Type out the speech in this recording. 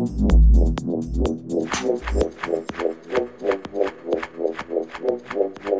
Thank you.